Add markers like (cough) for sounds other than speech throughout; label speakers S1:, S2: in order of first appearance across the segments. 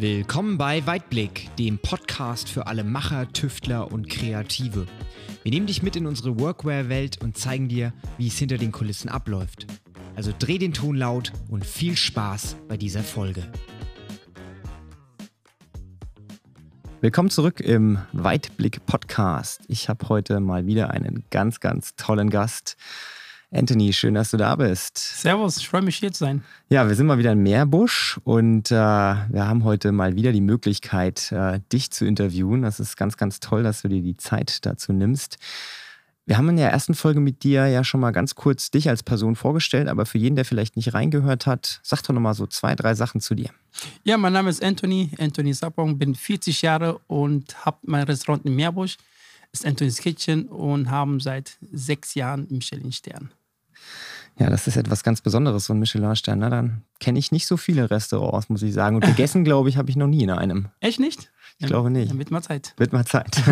S1: Willkommen bei Weitblick, dem Podcast für alle Macher, Tüftler und Kreative. Wir nehmen dich mit in unsere Workwear-Welt und zeigen dir, wie es hinter den Kulissen abläuft. Also dreh den Ton laut und viel Spaß bei dieser Folge. Willkommen zurück im Weitblick Podcast. Ich habe heute mal wieder einen ganz, ganz tollen Gast. Anthony, schön, dass du da bist.
S2: Servus, ich freue mich hier zu sein.
S1: Ja, wir sind mal wieder in Meerbusch und äh, wir haben heute mal wieder die Möglichkeit, äh, dich zu interviewen. Das ist ganz, ganz toll, dass du dir die Zeit dazu nimmst. Wir haben in der ersten Folge mit dir ja schon mal ganz kurz dich als Person vorgestellt, aber für jeden, der vielleicht nicht reingehört hat, sag doch nochmal so zwei, drei Sachen zu dir.
S2: Ja, mein Name ist Anthony, Anthony Sapong, bin 40 Jahre und habe mein Restaurant in Meerbusch, ist Anthony's Kitchen und haben seit sechs Jahren Michelin-Stern.
S1: Ja, das ist etwas ganz Besonderes, so ein Michelin-Stern. Na, dann kenne ich nicht so viele Restaurants, muss ich sagen. Und gegessen, glaube ich, habe ich noch nie in einem.
S2: Echt nicht?
S1: Ich ja, glaube nicht.
S2: Dann wird mal Zeit.
S1: Wird mal Zeit.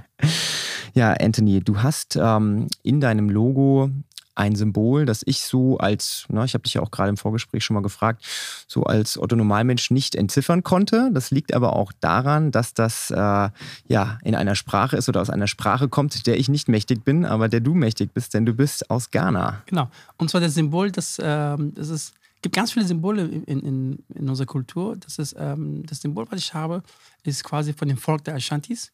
S1: (laughs) ja, Anthony, du hast ähm, in deinem Logo ein Symbol, das ich so als, na, ich habe dich ja auch gerade im Vorgespräch schon mal gefragt, so als Otto Normalmensch nicht entziffern konnte. Das liegt aber auch daran, dass das äh, ja in einer Sprache ist oder aus einer Sprache kommt, der ich nicht mächtig bin, aber der du mächtig bist, denn du bist aus Ghana.
S2: Genau. Und zwar das Symbol, das, äh, das ist es gibt ganz viele Symbole in, in, in unserer Kultur. Das, ist, ähm, das Symbol, was ich habe, ist quasi von dem Volk der Ashantis.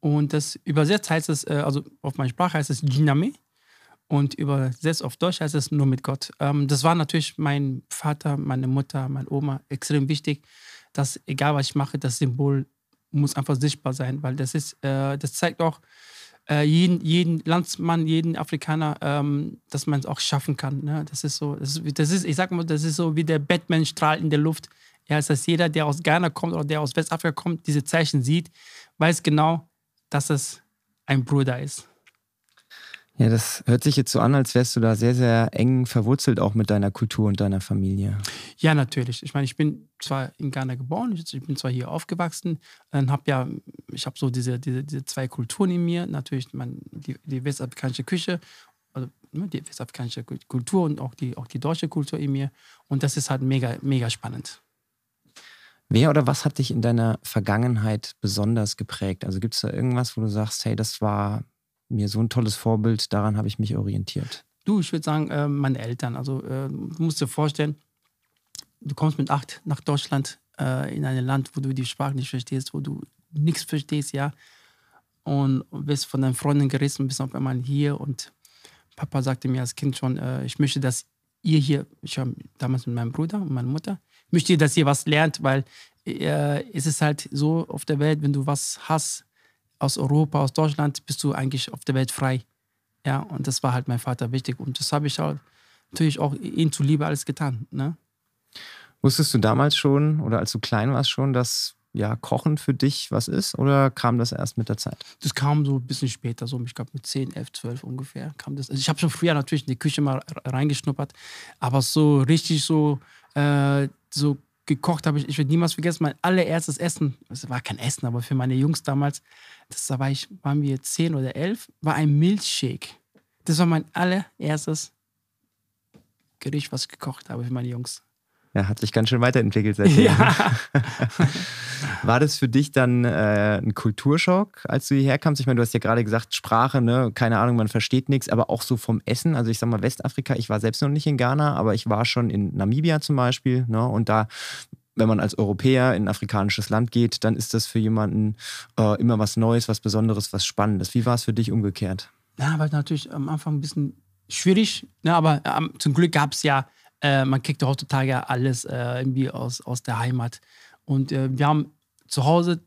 S2: Und das übersetzt heißt es, äh, also auf meiner Sprache heißt es Jiname und übersetzt auf Deutsch heißt es nur mit Gott. Ähm, das war natürlich mein Vater, meine Mutter, meine Oma extrem wichtig, dass egal was ich mache, das Symbol muss einfach sichtbar sein, weil das ist, äh, das zeigt auch äh, jeden, jeden Landsmann, jeden Afrikaner, ähm, dass man es auch schaffen kann. Ne? Das ist so, das ist, das ist, ich sag mal, das ist so wie der Batman-Strahl in der Luft. Ja, ist dass jeder, der aus Ghana kommt oder der aus Westafrika kommt, diese Zeichen sieht, weiß genau, dass es ein Bruder ist.
S1: Ja, das hört sich jetzt so an, als wärst du da sehr, sehr eng verwurzelt auch mit deiner Kultur und deiner Familie.
S2: Ja, natürlich. Ich meine, ich bin zwar in Ghana geboren, ich bin zwar hier aufgewachsen, dann habe ja, ich habe so diese, diese, diese zwei Kulturen in mir. Natürlich mein, die, die westafrikanische Küche, also ne, die westafrikanische Kultur und auch die, auch die deutsche Kultur in mir. Und das ist halt mega, mega spannend.
S1: Wer oder was hat dich in deiner Vergangenheit besonders geprägt? Also gibt es da irgendwas, wo du sagst, hey, das war mir so ein tolles Vorbild, daran habe ich mich orientiert.
S2: Du, ich würde sagen, äh, meine Eltern. Also äh, du musst dir vorstellen, du kommst mit acht nach Deutschland äh, in ein Land, wo du die Sprache nicht verstehst, wo du nichts verstehst, ja. Und bist von deinen Freunden gerissen, bist auf einmal hier und Papa sagte mir als Kind schon, äh, ich möchte, dass ihr hier, ich war damals mit meinem Bruder und meiner Mutter, ich möchte, dass ihr was lernt, weil äh, es ist halt so auf der Welt, wenn du was hast, aus Europa, aus Deutschland, bist du eigentlich auf der Welt frei. Ja, und das war halt mein Vater wichtig. Und das habe ich auch, natürlich auch ihm zuliebe alles getan. Ne?
S1: Wusstest du damals schon oder als du klein warst schon, dass ja, Kochen für dich was ist oder kam das erst mit der Zeit?
S2: Das kam so ein bisschen später, so ich glaube mit 10, 11, 12 ungefähr kam das. Also ich habe schon früher natürlich in die Küche mal reingeschnuppert, aber so richtig so, äh, so gekocht habe ich, ich werde niemals vergessen, mein allererstes Essen, es war kein Essen, aber für meine Jungs damals, das war ich, waren wir zehn oder elf, war ein Milchshake. Das war mein allererstes Gericht, was ich gekocht habe für meine Jungs.
S1: Ja, hat sich ganz schön weiterentwickelt seitdem. Ja. (laughs) War das für dich dann äh, ein Kulturschock, als du hierher kamst? Ich meine, du hast ja gerade gesagt, Sprache, ne? keine Ahnung, man versteht nichts, aber auch so vom Essen. Also ich sag mal, Westafrika, ich war selbst noch nicht in Ghana, aber ich war schon in Namibia zum Beispiel. Ne? Und da wenn man als Europäer in ein afrikanisches Land geht, dann ist das für jemanden äh, immer was Neues, was Besonderes, was Spannendes. Wie war es für dich umgekehrt?
S2: Ja, war natürlich am Anfang ein bisschen schwierig, ne, aber ähm, zum Glück gab es ja, äh, man kriegt ja heutzutage alles äh, irgendwie aus, aus der Heimat. Und äh, wir haben zu Hause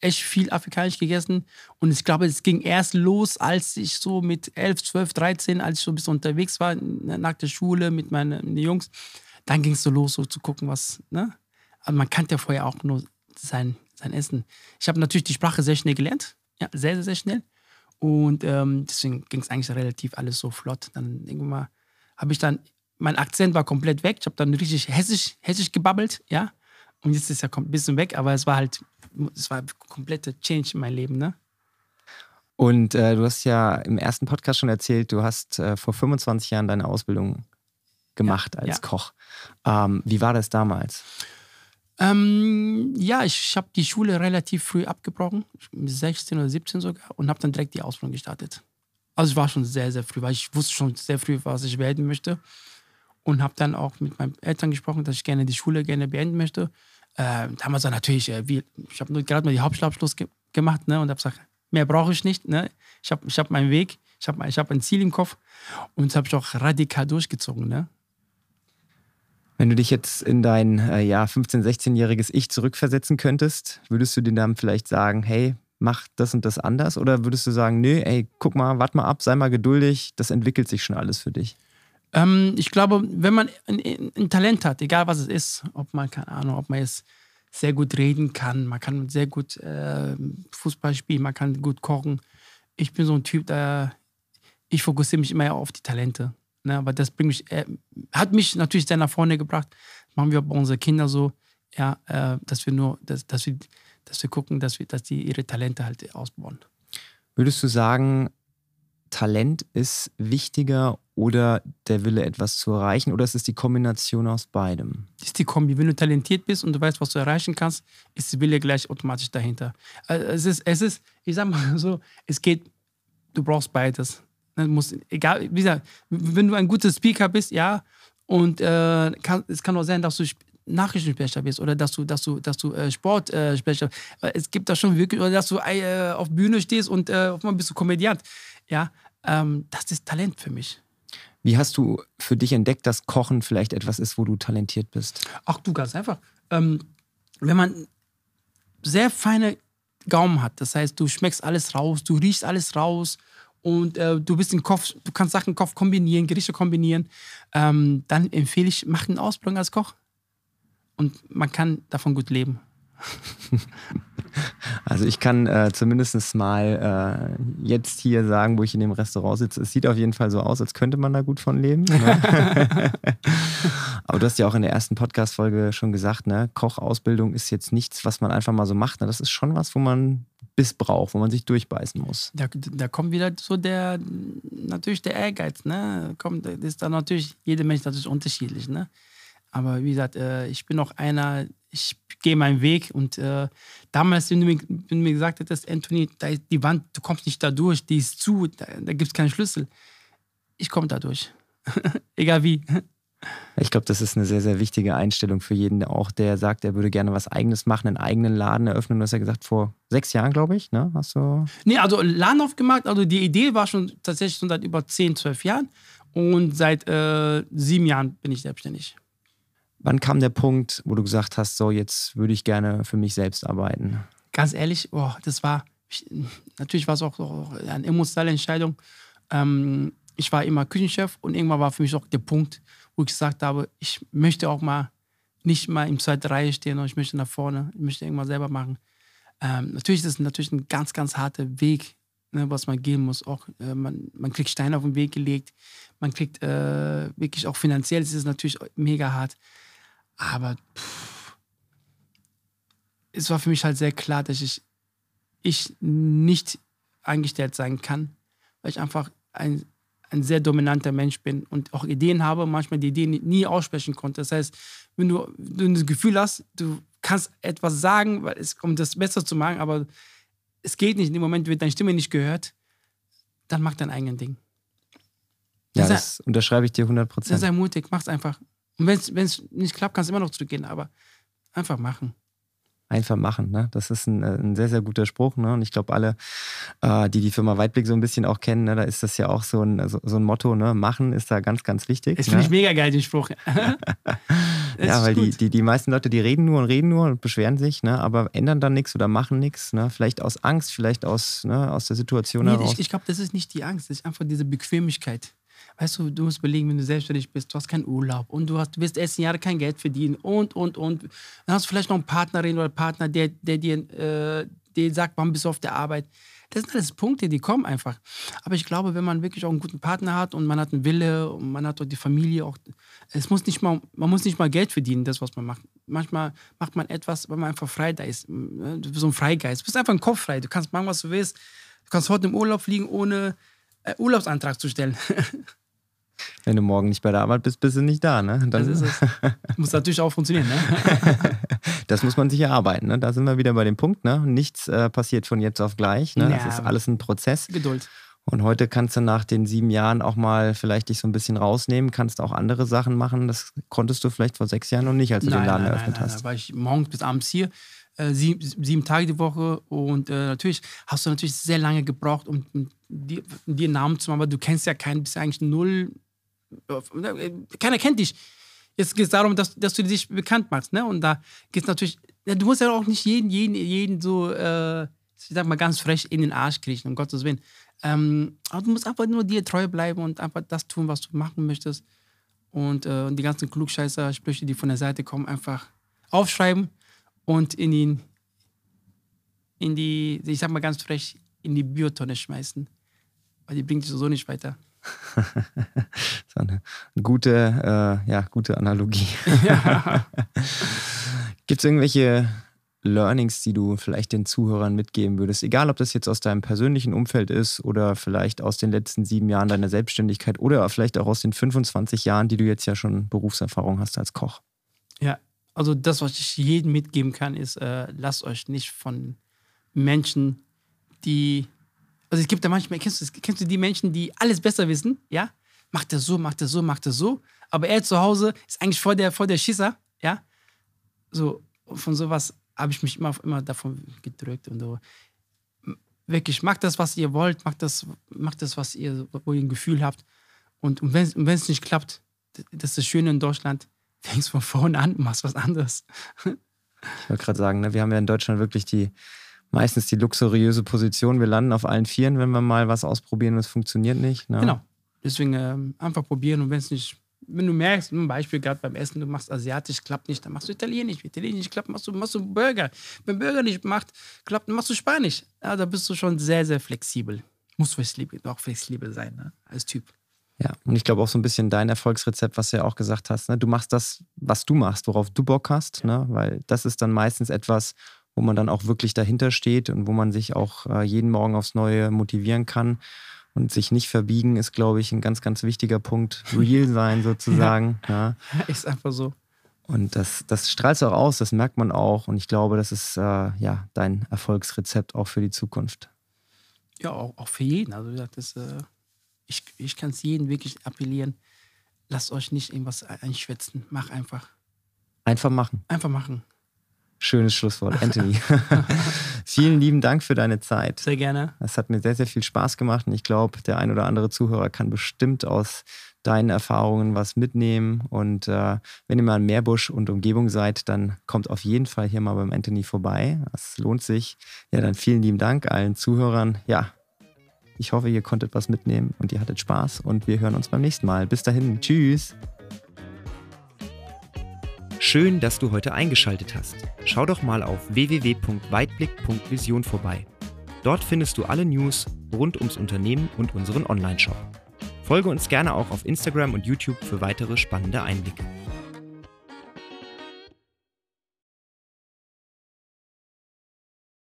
S2: echt viel afrikanisch gegessen. Und ich glaube, es ging erst los, als ich so mit 11, 12, 13, als ich so ein bisschen unterwegs war, nach der Schule mit meinen Jungs, dann ging es so los, so zu gucken, was, ne? Aber man kannte ja vorher auch nur sein, sein Essen. Ich habe natürlich die Sprache sehr schnell gelernt. Ja, sehr, sehr, sehr schnell. Und ähm, deswegen ging es eigentlich relativ alles so flott. Dann irgendwann habe ich dann, mein Akzent war komplett weg. Ich habe dann richtig hessisch, hessisch gebabbelt, ja. Und jetzt ist er ein bisschen weg, aber es war halt, es war ein kompletter Change in meinem Leben, ne?
S1: Und äh, du hast ja im ersten Podcast schon erzählt, du hast äh, vor 25 Jahren deine Ausbildung gemacht ja, als ja. Koch. Ähm, wie war das damals?
S2: Ähm, ja, ich, ich habe die Schule relativ früh abgebrochen, 16 oder 17 sogar, und habe dann direkt die Ausbildung gestartet. Also ich war schon sehr, sehr früh, weil ich wusste schon sehr früh, was ich werden möchte. Und habe dann auch mit meinen Eltern gesprochen, dass ich gerne die Schule gerne beenden möchte. Äh, damals war natürlich, äh, wie, ich habe gerade mal die Hauptschulabschluss ge gemacht ne, und habe gesagt, mehr brauche ich nicht. Ne? Ich habe ich hab meinen Weg, ich habe ich hab ein Ziel im Kopf und das habe ich auch radikal durchgezogen. Ne?
S1: Wenn du dich jetzt in dein äh, ja, 15-, 16-jähriges Ich zurückversetzen könntest, würdest du dir dann vielleicht sagen, hey, mach das und das anders? Oder würdest du sagen, nee, ey, guck mal, warte mal ab, sei mal geduldig, das entwickelt sich schon alles für dich?
S2: Ähm, ich glaube, wenn man ein, ein, Talent hat, egal was es ist, ob man, keine Ahnung, ob man jetzt sehr gut reden kann, man kann sehr gut äh, Fußball spielen, man kann gut kochen. Ich bin so ein Typ, der ich fokussiere mich immer auf die Talente. Ne? Aber das bringt mich, äh, hat mich natürlich sehr nach vorne gebracht. Machen wir bei unseren Kindern so, ja, äh, dass wir nur, dass, dass, wir, dass wir gucken, dass, wir, dass die ihre Talente halt ausbauen.
S1: Würdest du sagen, Talent ist wichtiger oder der Wille, etwas zu erreichen? Oder ist es die Kombination aus beidem?
S2: Das ist die Kombi. Wenn du talentiert bist und du weißt, was du erreichen kannst, ist der Wille gleich automatisch dahinter. Also es ist, es ist, ich sag mal (laughs) so, es geht, du brauchst beides. Ne, muss, egal, wie gesagt, wenn du ein guter Speaker bist, ja, und äh, kann, es kann auch sein, dass du Nachrichtensprecher bist oder dass du, dass du, dass du äh, Sportsprecher. Äh, es gibt da schon wirklich, oder dass du äh, auf Bühne stehst und äh, auf einmal bist du Komödiant. Ja, ähm, das ist Talent für mich.
S1: Wie hast du für dich entdeckt, dass Kochen vielleicht etwas ist, wo du talentiert bist?
S2: Ach du, ganz einfach. Ähm, wenn man sehr feine Gaumen hat, das heißt, du schmeckst alles raus, du riechst alles raus und äh, du bist im Kopf, du kannst Sachen im Kopf kombinieren, Gerichte kombinieren, ähm, dann empfehle ich, mach eine Ausbildung als Koch. Und man kann davon gut leben. (laughs) (laughs)
S1: Also ich kann äh, zumindest mal äh, jetzt hier sagen, wo ich in dem Restaurant sitze, es sieht auf jeden Fall so aus, als könnte man da gut von leben. Ne? (laughs) Aber du hast ja auch in der ersten Podcast-Folge schon gesagt, ne, Kochausbildung ist jetzt nichts, was man einfach mal so macht. Ne? Das ist schon was, wo man Biss braucht, wo man sich durchbeißen muss.
S2: Da, da kommt wieder so der, natürlich der Ehrgeiz, ne? Kommt, das ist dann natürlich, jeder Mensch natürlich unterschiedlich, ne? Aber wie gesagt, äh, ich bin auch einer, ich gehe meinen Weg und äh, damals, wenn du, mir, wenn du mir gesagt hättest, Anthony, die Wand, du kommst nicht da durch, die ist zu, da, da gibt es keinen Schlüssel. Ich komme da durch. (laughs) Egal wie.
S1: Ich glaube, das ist eine sehr, sehr wichtige Einstellung für jeden, auch der sagt, er würde gerne was Eigenes machen, einen eigenen Laden eröffnen. Du hast ja gesagt, vor sechs Jahren, glaube ich, ne? Hast du.
S2: Nee, also Laden aufgemacht, also die Idee war schon tatsächlich schon seit über zehn, zwölf Jahren und seit äh, sieben Jahren bin ich selbstständig.
S1: Wann kam der Punkt, wo du gesagt hast, so jetzt würde ich gerne für mich selbst arbeiten?
S2: Ganz ehrlich, oh, das war, natürlich war es auch, auch eine emotionale Entscheidung. Ähm, ich war immer Küchenchef und irgendwann war für mich auch der Punkt, wo ich gesagt habe, ich möchte auch mal nicht mal im zweiten Reihe stehen, und ich möchte nach vorne, ich möchte irgendwas selber machen. Ähm, natürlich ist es natürlich ein ganz, ganz harter Weg, ne, was man gehen muss. Auch, äh, man, man kriegt Steine auf den Weg gelegt, man kriegt äh, wirklich auch finanziell, ist es natürlich mega hart. Aber pff, es war für mich halt sehr klar, dass ich, ich nicht angestellt sein kann, weil ich einfach ein ein sehr dominanter Mensch bin und auch Ideen habe, manchmal die Ideen nie aussprechen konnte. Das heißt, wenn du, wenn du das Gefühl hast, du kannst etwas sagen, weil es, um das besser zu machen, aber es geht nicht, in dem Moment wird deine Stimme nicht gehört, dann mach dein eigenes Ding.
S1: Ja, das, das unterschreibe ich dir 100 Prozent.
S2: Sei mutig, mach's einfach. Und wenn es nicht klappt, kannst du immer noch zurückgehen, aber einfach machen
S1: einfach machen. Ne? Das ist ein, äh, ein, sehr, sehr guter Spruch. Ne? Und ich glaube, alle, äh, die die Firma Weitblick so ein bisschen auch kennen, ne, da ist das ja auch so ein, so, so ein Motto, ne? machen ist da ganz, ganz wichtig.
S2: Das finde ne? ich mega geil, den Spruch. (laughs) (laughs)
S1: ja, weil die, die, die meisten Leute, die reden nur und reden nur und beschweren sich, ne? aber ändern dann nichts oder machen nichts. Ne? Vielleicht aus Angst, vielleicht aus, ne, aus der Situation
S2: nee,
S1: heraus.
S2: Ich, ich glaube, das ist nicht die Angst, das ist einfach diese Bequemlichkeit. Weißt du, du musst überlegen, wenn du selbstständig bist, du hast keinen Urlaub und du, hast, du wirst erst Jahre kein Geld verdienen und, und, und. Dann hast du vielleicht noch eine Partnerin oder Partner, der, der dir äh, der sagt, wann bist du auf der Arbeit. Das sind alles Punkte, die kommen einfach. Aber ich glaube, wenn man wirklich auch einen guten Partner hat und man hat einen Wille und man hat auch die Familie, auch, es muss nicht mal, man muss nicht mal Geld verdienen, das, was man macht. Manchmal macht man etwas, weil man einfach frei da ist. Du bist so ein Freigeist. Du bist einfach ein Kopf frei. Du kannst machen, was du willst. Du kannst heute im Urlaub fliegen, ohne äh, Urlaubsantrag zu stellen. (laughs)
S1: Wenn du morgen nicht bei der Arbeit bist, bist du nicht da, ne?
S2: Dann das ist es. (laughs) muss natürlich auch funktionieren, ne? (laughs)
S1: das muss man sich erarbeiten, ne? Da sind wir wieder bei dem Punkt, ne? Nichts äh, passiert von jetzt auf gleich, ne? Das ist alles ein Prozess.
S2: Geduld.
S1: Und heute kannst du nach den sieben Jahren auch mal vielleicht dich so ein bisschen rausnehmen, kannst auch andere Sachen machen. Das konntest du vielleicht vor sechs Jahren noch nicht, als du nein, den Laden nein, eröffnet nein, hast. Da
S2: war ich morgens bis abends hier, äh, sieben, sieben, Tage die Woche. Und äh, natürlich hast du natürlich sehr lange gebraucht, um, um dir, dir einen Namen zu machen, aber du kennst ja keinen, bist ja eigentlich null. Äh, keiner kennt dich. Jetzt geht es darum, dass, dass du dich bekannt machst. Ne? Und da geht es natürlich, du musst ja auch nicht jeden, jeden, jeden so, äh, ich sag mal ganz frech in den Arsch kriechen, um Gottes Willen. Ähm, aber du musst einfach nur dir treu bleiben und einfach das tun, was du machen möchtest. Und äh, die ganzen Klugscheißer-Sprüche, die von der Seite kommen, einfach aufschreiben und in, den, in die, ich sag mal ganz frech, in die Biotonne schmeißen. Weil die bringt dich so nicht weiter. (laughs)
S1: das ist eine gute, äh, ja, gute Analogie. (laughs) Ja. (laughs) Gibt es irgendwelche Learnings, die du vielleicht den Zuhörern mitgeben würdest? Egal, ob das jetzt aus deinem persönlichen Umfeld ist oder vielleicht aus den letzten sieben Jahren deiner Selbstständigkeit oder vielleicht auch aus den 25 Jahren, die du jetzt ja schon Berufserfahrung hast als Koch.
S2: Ja, also das, was ich jedem mitgeben kann, ist, äh, lasst euch nicht von Menschen, die, also es gibt da manchmal, kennst du, kennst du die Menschen, die alles besser wissen, ja? Macht er so, macht er so, macht er so, aber er zu Hause ist eigentlich vor der, vor der Schisser, ja? So, von sowas habe ich mich immer, immer davon gedrückt und so. Wirklich, macht das, was ihr wollt, macht das, macht das, was ihr, wo ihr ein Gefühl habt. Und, und wenn es nicht klappt, das ist das Schöne in Deutschland, (laughs) fängst von vorne an, machst was anderes.
S1: Ich wollte gerade sagen, ne, wir haben ja in Deutschland wirklich die meistens die luxuriöse Position. Wir landen auf allen Vieren, wenn wir mal was ausprobieren und es funktioniert nicht. Ne?
S2: Genau. Deswegen ähm, einfach probieren und wenn es nicht wenn du merkst, ein Beispiel gerade beim Essen, du machst asiatisch, klappt nicht, dann machst du italienisch. Wenn italienisch klappt, machst du, machst du Burger. Wenn Burger nicht macht, klappt, dann machst du spanisch. Ja, da bist du schon sehr, sehr flexibel. Muss flexibel, auch flexibel sein, ne? als Typ.
S1: Ja, und ich glaube auch so ein bisschen dein Erfolgsrezept, was du ja auch gesagt hast. Ne? Du machst das, was du machst, worauf du Bock hast, ja. ne? weil das ist dann meistens etwas, wo man dann auch wirklich dahinter steht und wo man sich auch äh, jeden Morgen aufs Neue motivieren kann. Und sich nicht verbiegen ist, glaube ich, ein ganz, ganz wichtiger Punkt. Real sein (laughs) sozusagen. ja.
S2: ja. (laughs) Ist einfach so.
S1: Und das, das strahlst du auch aus, das merkt man auch. Und ich glaube, das ist äh, ja dein Erfolgsrezept auch für die Zukunft.
S2: Ja, auch, auch für jeden. Also das, äh, ich, ich kann es jedem wirklich appellieren. Lasst euch nicht irgendwas einschwätzen. Mach einfach.
S1: Einfach machen.
S2: Einfach machen.
S1: Schönes Schlusswort, Anthony. (laughs) (laughs) Vielen lieben Dank für deine Zeit.
S2: Sehr gerne.
S1: Es hat mir sehr, sehr viel Spaß gemacht und ich glaube, der ein oder andere Zuhörer kann bestimmt aus deinen Erfahrungen was mitnehmen. Und äh, wenn ihr mal in Meerbusch und Umgebung seid, dann kommt auf jeden Fall hier mal beim Anthony vorbei. Das lohnt sich. Ja, dann vielen lieben Dank allen Zuhörern. Ja, ich hoffe, ihr konntet was mitnehmen und ihr hattet Spaß und wir hören uns beim nächsten Mal. Bis dahin, tschüss. Schön, dass du heute eingeschaltet hast. Schau doch mal auf www.weitblick.vision vorbei. Dort findest du alle News rund ums Unternehmen und unseren Online-Shop. Folge uns gerne auch auf Instagram und YouTube für weitere spannende Einblicke.